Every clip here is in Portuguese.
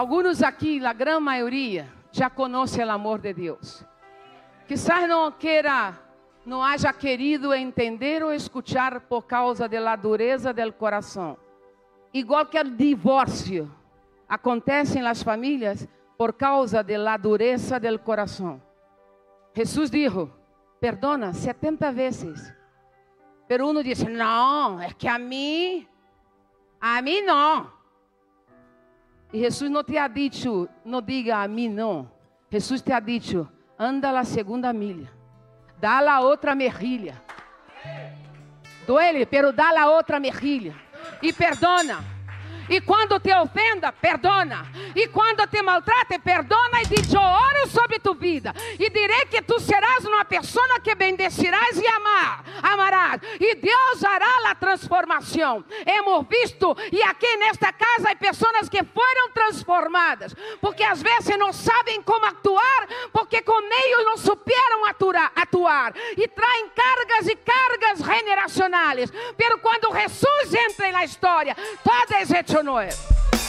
Alguns aqui, a grande maioria, já conhecem o amor de Deus. Quizás não queira, não haja querido entender ou escuchar por causa da dureza do coração. Igual que o divórcio acontece nas famílias por causa da dureza do coração. Jesus disse: perdona 70 vezes. Pero uno dice, não, é que a mim, a mim não. E Jesus não te ha dicho, não diga a mim não. Jesus te ha dicho, anda a segunda milha, dá a outra merrilha. Duele, pero dá a outra merrilha. E perdona. E quando te ofenda, perdona. E quando te maltrate, perdona. E diz: Eu oro sobre tu vida. E direi que tu serás uma pessoa que bendecirás e amar, amarás. E Deus hará a transformação. Hemos visto, e aqui nesta casa há pessoas que foram transformadas. Porque às vezes não sabem como actuar, porque com eles não superam atuar, atuar. E traem cargas e cargas generacionais. Pero quando Jesus entra na história, todo é hecho nuevo.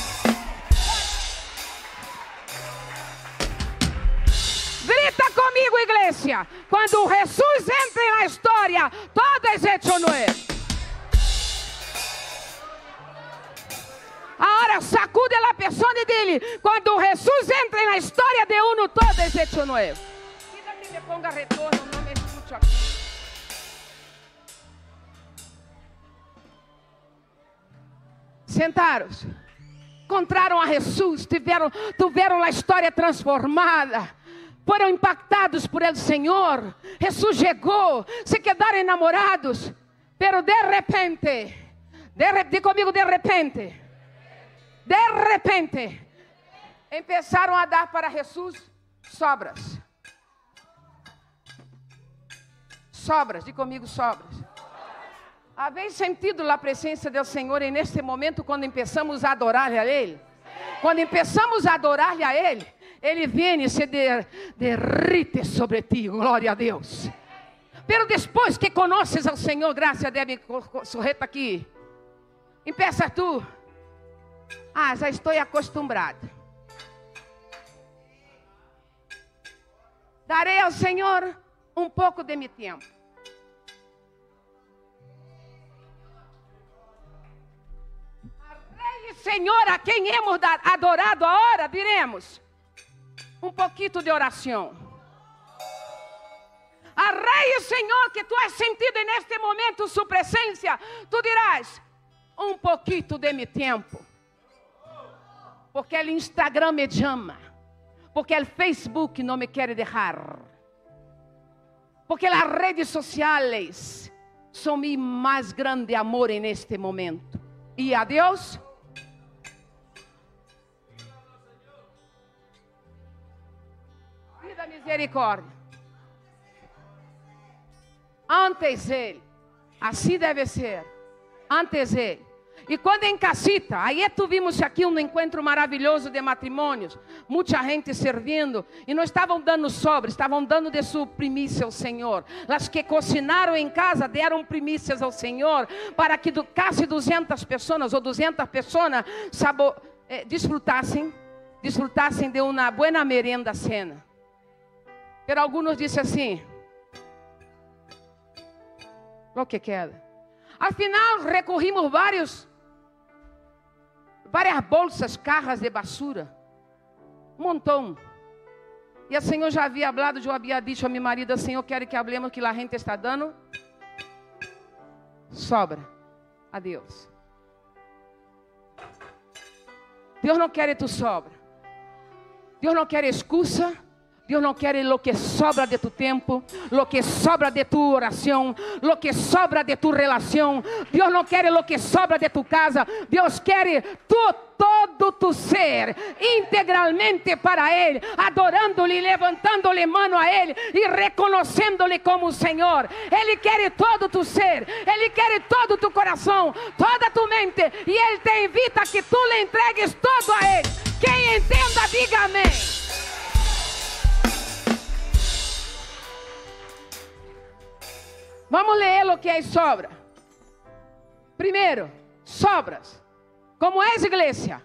Grita comigo, igreja. Quando Jesus entra na história, todo é nuevo. Agora sacude a pessoa dele. Quando Jesus entra na história de uno, me escute aqui. Sentaram-se, encontraram a Jesus, tiveram, tiveram a história transformada, foram impactados por el Senhor. Jesus chegou, se quedaram enamorados, pero de repente, de, de comigo de repente, de repente, começaram a dar para Jesus sobras. Sobras, de comigo sobras. Havem sentido a presença do Senhor neste momento, quando começamos a adorar a Ele? Quando começamos a adorar a Ele, Ele vem e se derrite sobre ti, glória a Deus. Pero depois que conheces ao Senhor, graças a Deus, sorreta aqui. Empeça tu. Ah, já estou acostumado. Darei ao Senhor um pouco de meu tempo. Senhor, a quem hemos adorado agora, diremos um pouquinho de oração. A Rei Senhor, que tu has sentido neste momento sua presença, tu dirás um pouquinho de meu tempo. Porque o Instagram me chama. Porque o Facebook não me quer deixar. Porque as redes sociais são meu mais grande amor neste momento. E a misericórdia. Antes ele. Assim deve ser. Antes ele. E quando em casita, aí tivemos aqui um encontro maravilhoso de matrimônios, muita gente servindo, e não estavam dando sobre, estavam dando de sua primícia ao Senhor. As que cocinaram em casa deram primícias ao Senhor, para que do, quase 200 pessoas ou 200 pessoas sabo, eh, desfrutassem, desfrutassem de uma boa merenda cena. Pero alguns disse assim: o que queda. Afinal, recorrimos vários, várias bolsas, carras de basura, um montão. E a Senhor já havia falado, eu havia dito a minha marido, Senhor, quero que hablemos que a gente está dando sobra a Deus. Deus não quer tu sobra. Deus não quer excusa. Deus não quer lo que sobra de tu tempo, lo que sobra de tu oração, lo que sobra de tu relação. Deus não quer lo que sobra de tu casa. Deus quer tu, todo tu ser integralmente para Ele, adorando-lhe, levantando-lhe mano a Ele e reconhecendo-lhe como o Senhor. Ele quer todo tu ser, Ele quer todo tu coração, toda tu mente, e Ele te invita a que tu lhe entregues todo a Ele. Quem entenda, diga amém. Vamos ler o que é sobra. Primeiro, sobras. Como é, igreja?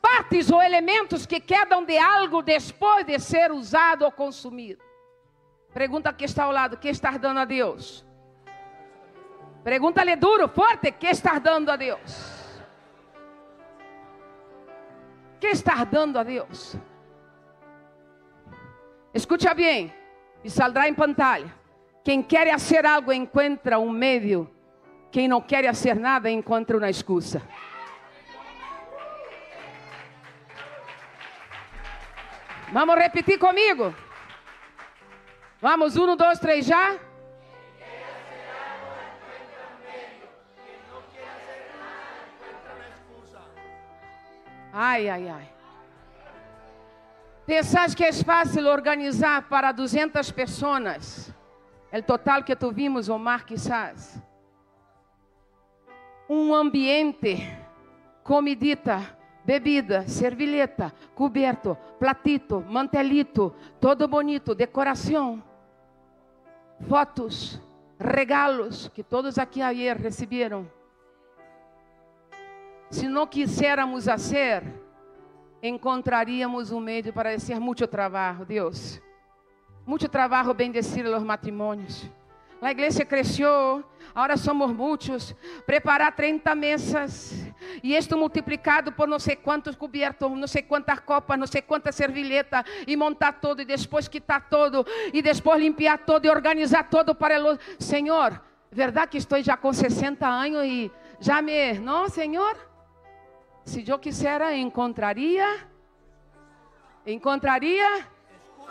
partes ou elementos que quedam de algo depois de ser usado ou consumido. Pergunta que está ao lado: que está dando a Deus? Pergunta-lhe duro, forte: que está dando a Deus? Que está dando a Deus? Escucha bem e saldrá em pantalla. Quem quer fazer algo encontra um meio. Quem não quer fazer nada encontra uma excusa. Vamos repetir comigo? Vamos, um, dois, três, já? Ai, ai, ai. Pensas que é fácil organizar para 200 pessoas? O total que tu vimos, Omar, quizás. Um ambiente, comidita, bebida, servilheta, coberto, platito, mantelito, todo bonito, decoração, fotos, regalos que todos aqui ayer receberam. Se não quiséssemos fazer, encontraríamos um meio para ser muito trabalho, Deus. Muito trabalho bendecir os matrimônios. A igreja cresceu, agora somos muitos. Preparar 30 mesas. E isto multiplicado por não sei quantos cobertos, não sei quantas copas, não sei quantas servilhetas. E montar todo, e depois quitar todo. E depois limpar todo e organizar todo para o Senhor, verdade que estou já com 60 anos e já me. Não, Senhor? Se eu quisera, encontraria. Encontraria.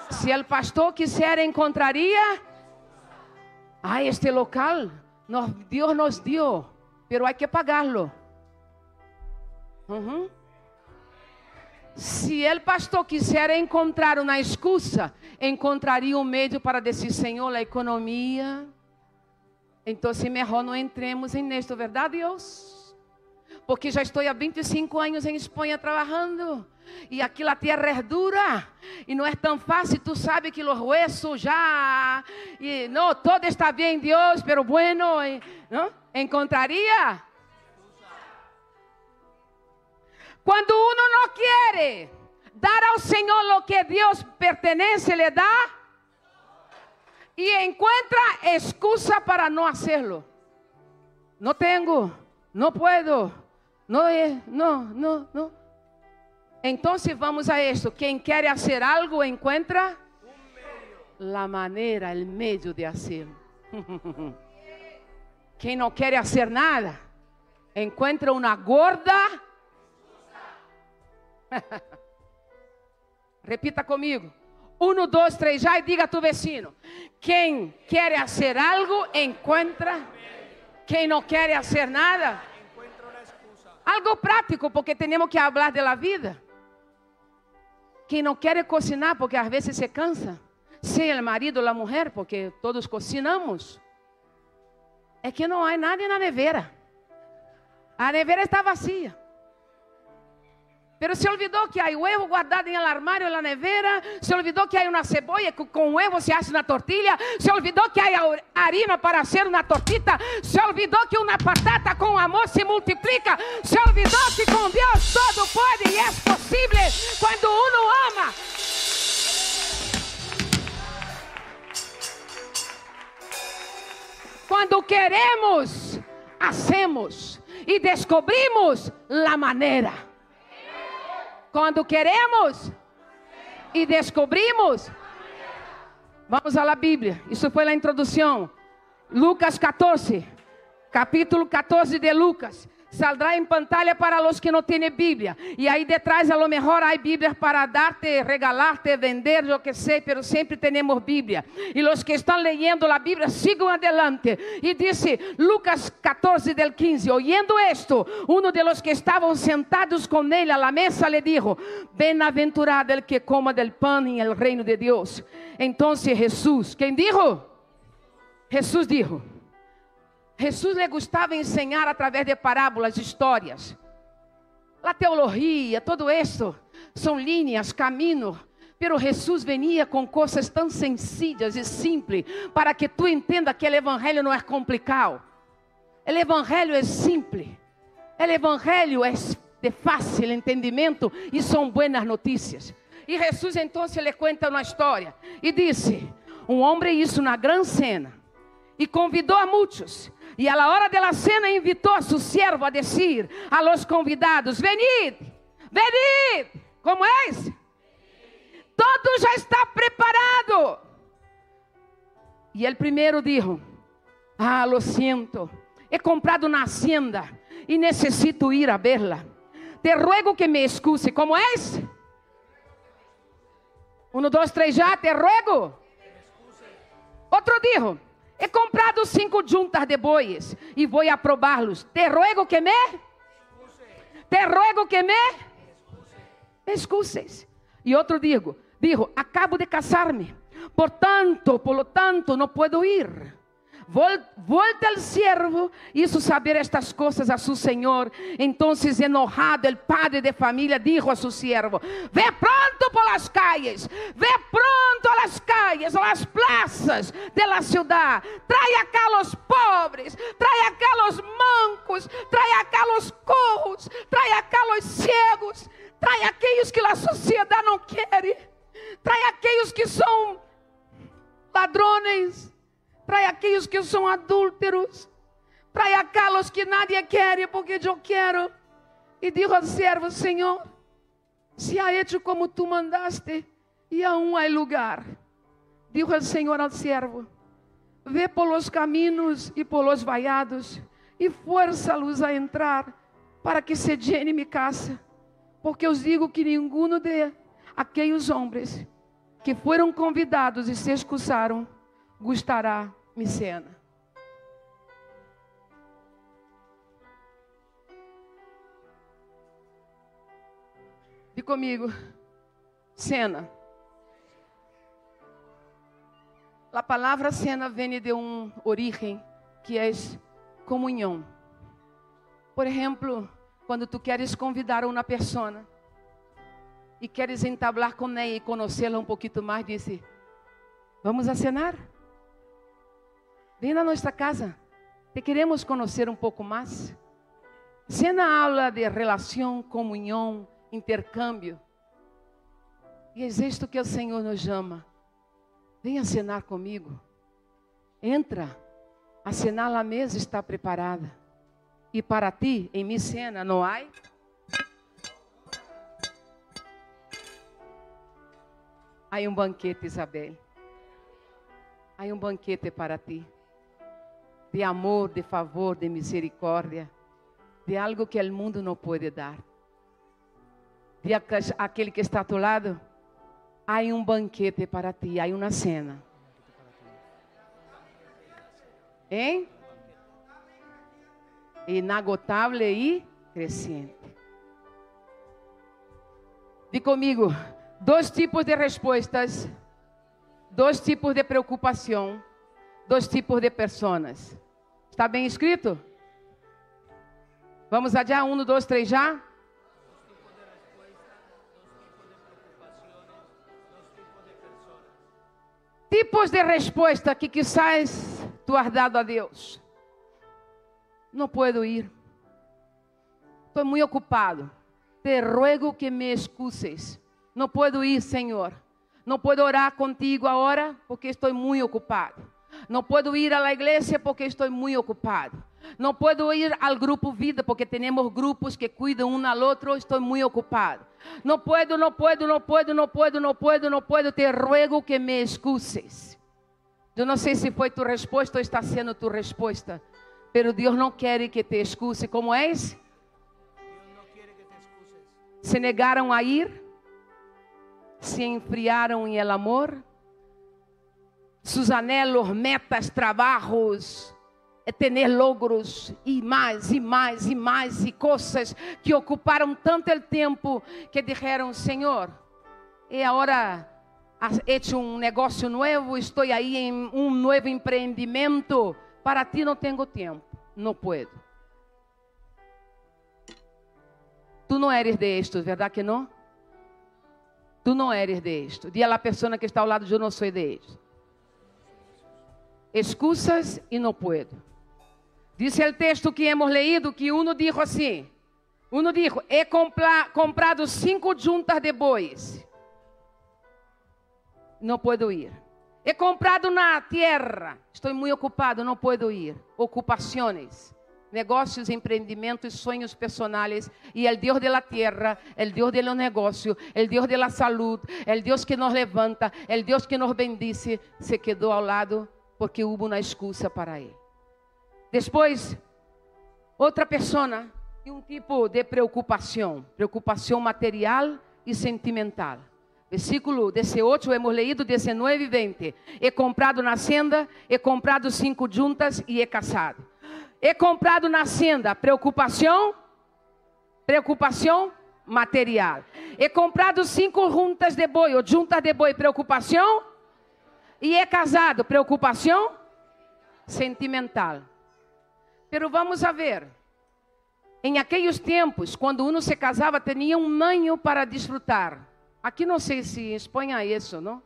Se o pastor quiser, encontraria. Ah, este local, nos, Dios nos dio, pero hay que pagarlo. Uhum. Se o pastor quiser encontrar uma excusa, encontraria um meio para dizer, Senhor, a economia. Então, melhor não entremos em nisto, verdade, Deus? Porque já estou há 25 anos em Espanha trabalhando. E aqui a terra é dura. E não é tão fácil. Tu sabes que os huesos já. E não, todo está bem, Deus, pero bueno. não? Encontraria? Quando uno não quer dar ao Senhor o que Deus pertenece, le dá. E encontra excusa para não hacerlo. Não tenho, não puedo. Não é, não, não, não. Então vamos a esto. Quem quer fazer algo encontra a maneira, o meio de hacerlo. Quem não quer fazer nada, encontra uma gorda. Repita comigo. Um, dois, três, já e diga a tu vecino. Quem quer fazer algo, encontra. Quem não quer fazer nada, Algo prático, porque temos que falar da vida. Quem não quer cocinar, porque às vezes se cansa. Seja o marido ou a mulher, porque todos cocinamos. É que não há nada na nevera. A nevera está vazia. Pero se olvidou que há huevo guardado em armário, na nevera. Se olvidou que há uma cebolla que com huevo se hace uma tortilha. Se olvidou que há harina para fazer uma tortita. Se olvidou que uma patata com amor se multiplica. Se olvidou que com Deus todo pode e é possível quando uno ama. Quando queremos, hacemos e descobrimos a maneira. Quando queremos e descobrimos. Vamos à Bíblia. Isso foi a introdução. Lucas 14. Capítulo 14 de Lucas saldrá em pantalla para os que não têm Bíblia. E aí detrás, a lo mejor, há Bíblia para darte, regalarte, vender, eu que sei, pero sempre temos Bíblia. E os que estão leyendo a Bíblia, sigam adelante. E disse Lucas 14, del 15: Oyendo esto, um de los que estavam sentados com ele a la mesa le dijo: Bem-aventurado el que coma del pan em el reino de Deus. Então, Jesus, quem dijo? Jesus dijo. Jesus lhe gostava ensinar através de parábolas, histórias. A teologia, todo isso são linhas, caminho. Pero Jesus venia com coisas tão sencillas e simples para que tu entenda que o evangelho não é complicado. O evangelho é simples. O evangelho é de fácil entendimento e são buenas notícias. E Jesus então lhe conta uma história e disse: Um homem isso na grande cena e convidou a muitos. E a la hora de la cena invitou a seu servo a dizer a los convidados: Venid, venid, como é? Todo já está preparado. E ele primeiro disse: Ah, lo siento, he comprado na hacienda e necessito ir a verla. Te ruego que me excuse. Como é? Um, dois, três, já. Te ruego. Outro dijo: He comprado cinco juntas de bois e vou aprobá-los. Te ruego que me. Te ruego que me. Excuses. E outro digo, digo, acabo de casar-me. Portanto, por lo tanto, não puedo ir. Volta al siervo, hizo saber estas cosas a su señor. Entonces, enojado, el padre de familia dijo a su siervo: Ve pronto por las calles, ve pronto a las calles, a las plazas de la ciudad. Trae acá a los pobres, trae acá a los mancos, trae acá a los cojos, trae acá a los ciegos, trae aquellos que la sociedad no quiere, trae aquellos que son ladrones Trai aqueles que são adúlteros. Trai aqueles que nadie quer, porque eu quero. E digo ao servo: Senhor, se ha hecho como tu mandaste, e aún há lugar. Digo ao Senhor ao servo: Vê por los caminhos e por los vallados, e força-los a entrar, para que se llene mi casa. Porque eu digo que nenhum de aqueles homens que foram convidados e se excusaram gostará Micena. E comigo, cena. A palavra cena vem de um origem que é comunhão. Por exemplo, quando tu queres convidar uma pessoa e queres entablar com ela e conhecê-la um pouquinho mais, disse: Vamos a cenar? Vem na nossa casa. Te queremos conhecer um pouco mais. Cena aula de relação, comunhão, intercâmbio. E é isto que o Senhor nos chama. Venha cenar comigo. Entra. A cenar a mesa está preparada. E para ti, em minha cena, não há? Há um banquete, Isabel. Há um banquete para ti de amor, de favor, de misericórdia, de algo que o mundo não pode dar. De aquele que está a tu lado, há um banquete para ti, há uma cena. Hein? Inagotável e crescente. Diga comigo, dois tipos de respostas, dois tipos de preocupação, dois tipos de pessoas. Está bem escrito? Vamos adiar um, dois, três já? Tipos de resposta que quizás tu has dado a Deus. Não puedo ir. Estou muito ocupado. Te ruego que me excuses. Não puedo ir, Senhor. Não puedo orar contigo agora porque estou muito ocupado. Não posso ir à igreja porque estou muito ocupado. Não posso ir ao grupo vida porque temos grupos que cuidam um ao outro. Estou muito ocupado. Não puedo, não puedo, não puedo, não puedo, não puedo, não puedo. Te ruego que me excuses. Eu não sei se foi tua resposta ou está sendo tua resposta. Pero Deus não quer que te excuse. Como és? Se negaram a ir? Se enfriaram em el amor? Sus anhelos, metas, trabalhos, é ter logros e mais e mais e mais e coisas que ocuparam tanto o tempo que disseram, Senhor, é agora hecho um negócio novo, estou aí em um novo empreendimento, para ti não tenho tempo, não puedo. Tu não eres de verdade que não? Tu não eres de esto. Diga a pessoa que está ao lado, eu não sou de esto excusas e não puedo. Dice o texto que hemos leído que uno dijo assim: Uno dijo, he compra- comprado cinco juntas de bois. Não puedo ir. He comprado na tierra. Estou muito ocupado, não puedo ir. Ocupações, negócios, empreendimentos, sonhos personais. E o Deus de la tierra, o Deus de los o Deus de la salud, o Deus que nos levanta, o Deus que nos bendice, se quedou ao lado porque houve uma excusa para ele. Depois, outra pessoa e um tipo de preocupação, preocupação material e sentimental. Versículo 18, hemos leído 19 e 20. He comprado na senda, he comprado cinco juntas e he casado. He comprado na senda, preocupação, preocupação material. He comprado cinco juntas de boi, ou juntas de boi, preocupação. E he casado, preocupação sentimental. Pero vamos a ver. Em aqueles tempos, quando uno se casava, tinha um año para desfrutar. Aqui não sei se Espanha é isso, não?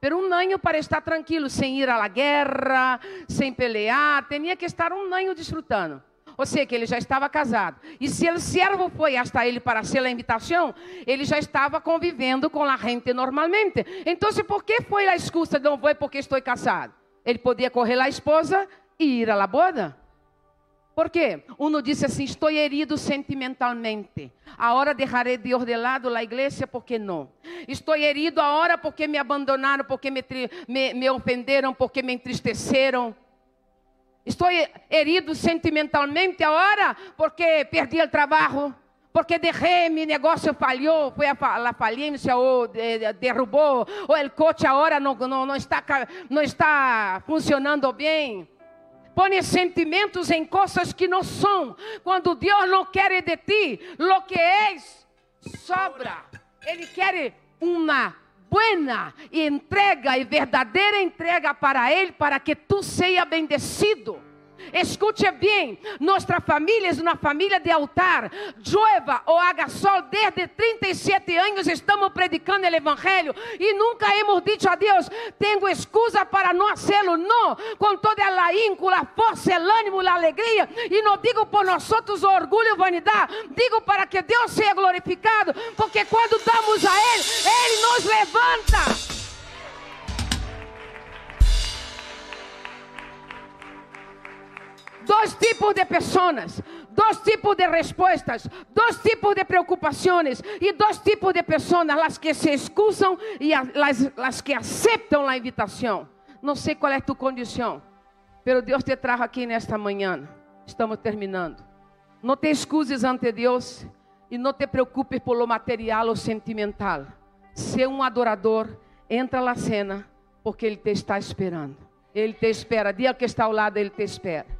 Pero um año para estar tranquilo, sem ir à guerra, sem pelear, tinha que estar um año desfrutando. Ou seja, que ele já estava casado. E se o servo foi hasta ele para ser a invitação, ele já estava convivendo com a gente normalmente. Então, por que foi a excusa? Não foi porque estou casado. Ele podia correr a esposa e ir à boda. Por quê? Uno disse assim: estou herido sentimentalmente. Agora deixarei de lado a igreja, porque não? Estou herido agora porque me abandonaram, porque me, me, me ofenderam, porque me entristeceram. Estou herido sentimentalmente agora porque perdi o trabalho, porque deixei, meu negócio falhou, foi a, falência ou de, derrubou, ou o coche agora não, não, não, está, não está funcionando bem. Põe sentimentos em coisas que não são. Quando Deus não quer de ti, lo que és, sobra. Ele quer uma buena entrega e verdadeira entrega para Ele, para que tu seja bendecido. Escute bem, nossa família é uma família de altar. Llueva ou haga sol, desde 37 anos estamos predicando o Evangelho e nunca hemos dicho a Deus: tenho excusa para não fazê-lo. Não, com toda a íncula, a força, o ânimo, a alegria. E não digo por nós outros orgulho e vanidade, digo para que Deus seja glorificado, porque quando damos a Ele, Ele nos levanta. Dois tipos de pessoas, dois tipos de respostas, dois tipos de preocupações e dois tipos de pessoas, as que se excusam e as, que aceitam a invitação. Não sei qual é tua condição, pero Deus te trajo aqui nesta manhã. Estamos terminando. Não te excuses ante Deus e não te preocupes por lo material ou sentimental. Ser um adorador, entra na cena, porque Ele te está esperando. Ele te espera. Dia que está ao lado, Ele te espera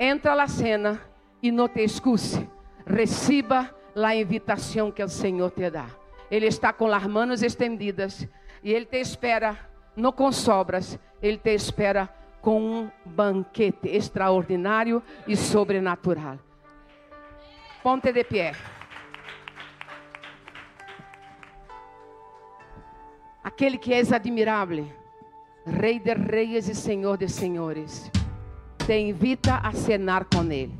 entra na cena e não te excuse. Receba a invitação que o Senhor te dá. Ele está com as mãos estendidas e Ele te espera, não com sobras, Ele te espera com um banquete extraordinário e sobrenatural. Ponte de pé. Aquele que és admirável, Rei de reis e Senhor de senhores te invita a cenar com Ele.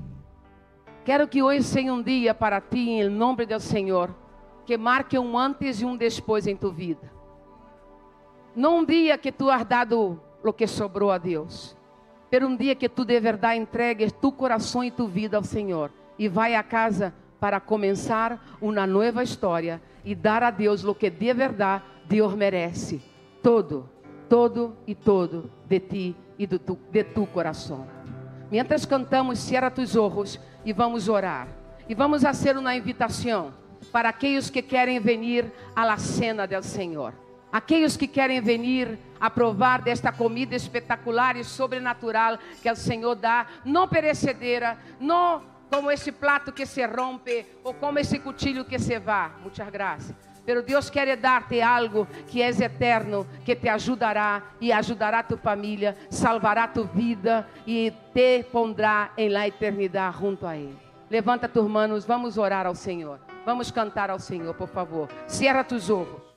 Quero que hoje seja um dia para ti, em nome do Senhor, que marque um antes e um depois em tu vida. Não um dia que tu has dado o que sobrou a Deus, pero um dia que tu de verdade entregues tu coração e tu vida ao Senhor e vai a casa para começar uma nova história e dar a Deus o que de verdade Deus merece. Todo, todo e todo de ti e de tu, de tu coração. Mientras cantamos, cierra tus ojos e vamos orar. E vamos fazer uma invitação para aqueles que querem venir à la cena del Senhor. Aqueles que querem venir a provar desta comida espetacular e sobrenatural que o Senhor dá, não perecedera, não como esse prato que se rompe ou como esse cuchillo que se vá. Muitas graças Pero Deus quer dar-te algo que é eterno, que te ajudará e ajudará tu família, salvará tu vida e te pondrá em la eternidade junto a Ele. Levanta tus manos, vamos orar ao Senhor. Vamos cantar ao Senhor, por favor. Cierra tus ojos.